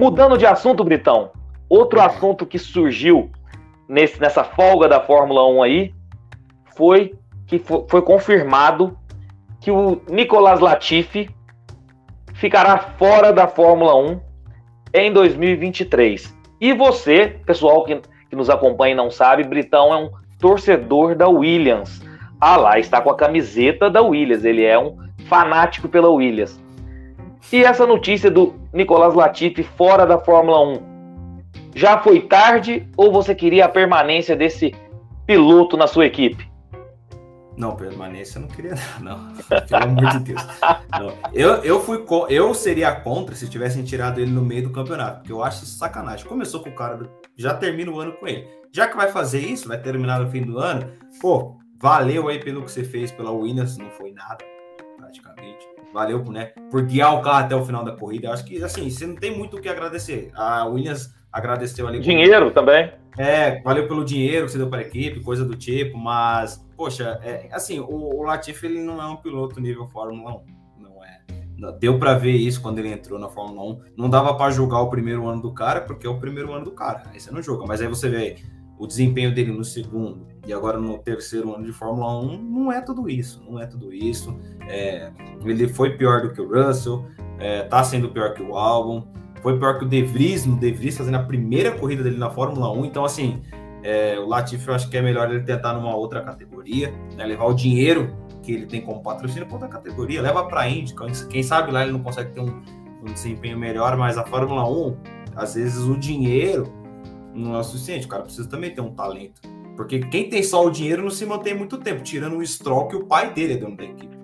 Mudando de assunto, Britão, outro assunto que surgiu nesse, nessa folga da Fórmula 1 aí foi que foi, foi confirmado que o Nicolas Latifi ficará fora da Fórmula 1 em 2023. E você, pessoal que, que nos acompanha e não sabe, Britão é um torcedor da Williams. Ah lá, está com a camiseta da Williams, ele é um fanático pela Williams. E essa notícia do Nicolas Latifi fora da Fórmula 1 já foi tarde ou você queria a permanência desse piloto na sua equipe? Não, permanência eu não queria, não. Pelo amor de Deus. Não. Eu, eu, fui, eu seria contra se tivessem tirado ele no meio do campeonato, porque eu acho isso sacanagem. Começou com o cara, já termina o ano com ele. Já que vai fazer isso, vai terminar no fim do ano, pô, valeu aí pelo que você fez pela Williams, não foi nada, praticamente. Valeu né, por guiar o carro até o final da corrida. Eu acho que, assim, você não tem muito o que agradecer. A Williams agradeceu ali. Dinheiro por... também. É, valeu pelo dinheiro que você deu para a equipe, coisa do tipo, mas, poxa, é, assim, o, o Latifi ele não é um piloto nível Fórmula 1. Não é. Deu para ver isso quando ele entrou na Fórmula 1. Não dava para julgar o primeiro ano do cara, porque é o primeiro ano do cara. Aí você não julga. Mas aí você vê o desempenho dele no segundo e agora no terceiro ano de Fórmula 1, não é tudo isso. Não é tudo isso. É, ele foi pior do que o Russell, é, tá sendo pior que o Albon foi pior que o De Vries, no De Vries fazendo a primeira corrida dele na Fórmula 1. Então, assim, é, o Latifi eu acho que é melhor ele tentar numa outra categoria, né, levar o dinheiro que ele tem como patrocínio para outra categoria, leva para a Indy. Quem sabe lá ele não consegue ter um, um, desempenho melhor, mas a Fórmula 1, às vezes o dinheiro não é o suficiente, o cara precisa também ter um talento. Porque quem tem só o dinheiro não se mantém muito tempo, tirando o Stroll, que o pai dele é dono da equipe.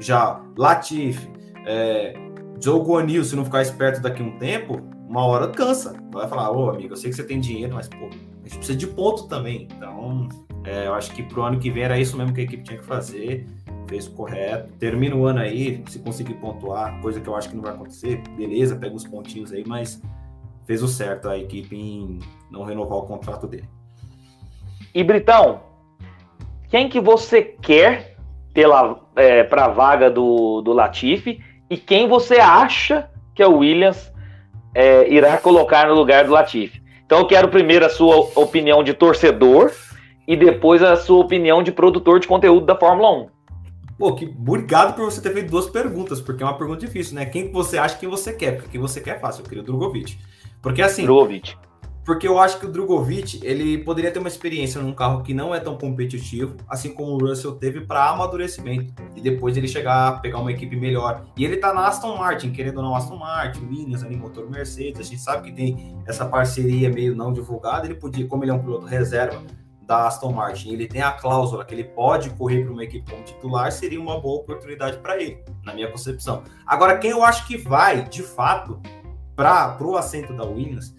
Já Latifi, é, Joe Guanil, se não ficar esperto daqui a um tempo, uma hora cansa. Vai falar, ô amigo, eu sei que você tem dinheiro, mas pô, a gente precisa de ponto também. Então, é, eu acho que pro ano que vem era isso mesmo que a equipe tinha que fazer. Fez o correto. Termina o ano aí, se conseguir pontuar, coisa que eu acho que não vai acontecer, beleza, pega os pontinhos aí, mas fez o certo a equipe em não renovar o contrato dele. E Britão, quem que você quer pela é, para a vaga do, do Latifi e quem você acha que a Williams é, irá colocar no lugar do Latifi. Então eu quero primeiro a sua opinião de torcedor e depois a sua opinião de produtor de conteúdo da Fórmula 1. Pô, que obrigado por você ter feito duas perguntas, porque é uma pergunta difícil, né? Quem você acha que você quer? Porque quem você quer é fácil, eu queria o Drogovic. Porque assim, Drogovic porque eu acho que o Drogovic ele poderia ter uma experiência num carro que não é tão competitivo, assim como o Russell teve para amadurecimento e depois ele chegar a pegar uma equipe melhor. E ele tá na Aston Martin, querendo ou não Aston Martin, Williams ali motor Mercedes, a gente sabe que tem essa parceria meio não divulgada, ele podia, como ele é um piloto reserva da Aston Martin, ele tem a cláusula que ele pode correr para uma equipe como titular, seria uma boa oportunidade para ele, na minha concepção. Agora quem eu acho que vai, de fato, para o assento da Williams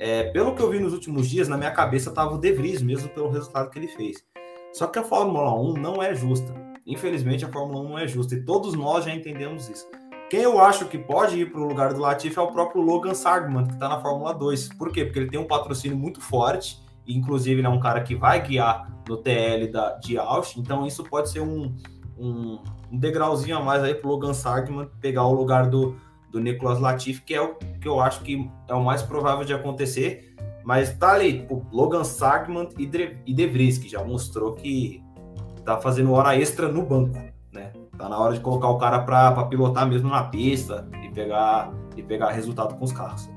é, pelo que eu vi nos últimos dias, na minha cabeça estava o De Vries mesmo pelo resultado que ele fez. Só que a Fórmula 1 não é justa. Infelizmente, a Fórmula 1 não é justa. E todos nós já entendemos isso. Quem eu acho que pode ir para o lugar do Latifi é o próprio Logan Sargman, que está na Fórmula 2. Por quê? Porque ele tem um patrocínio muito forte. E, inclusive, ele é um cara que vai guiar no TL da, de Austin. Então, isso pode ser um, um, um degrauzinho a mais aí para o Logan Sargman pegar o lugar do, do Nicolas Latifi, que é o que eu acho que é o mais provável de acontecer. Mas tá ali, tipo, Logan Sargman e, De, Vries, que já mostrou que tá fazendo hora extra no banco, né? Tá na hora de colocar o cara para pilotar mesmo na pista e pegar, e pegar resultado com os carros.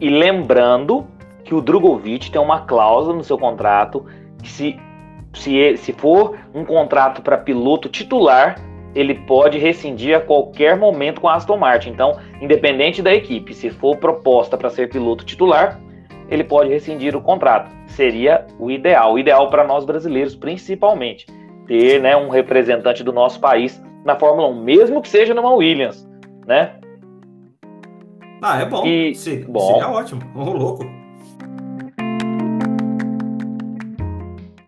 E lembrando que o Drogovic tem uma cláusula no seu contrato que se, se, se for um contrato para piloto titular, ele pode rescindir a qualquer momento com a Aston Martin. Então, independente da equipe, se for proposta para ser piloto titular, ele pode rescindir o contrato. Seria o ideal, o ideal para nós brasileiros, principalmente, ter né, um representante do nosso país na Fórmula 1, mesmo que seja numa Williams, né? Ah, é bom. E, Sim, bom. Seria ótimo. Ô, louco.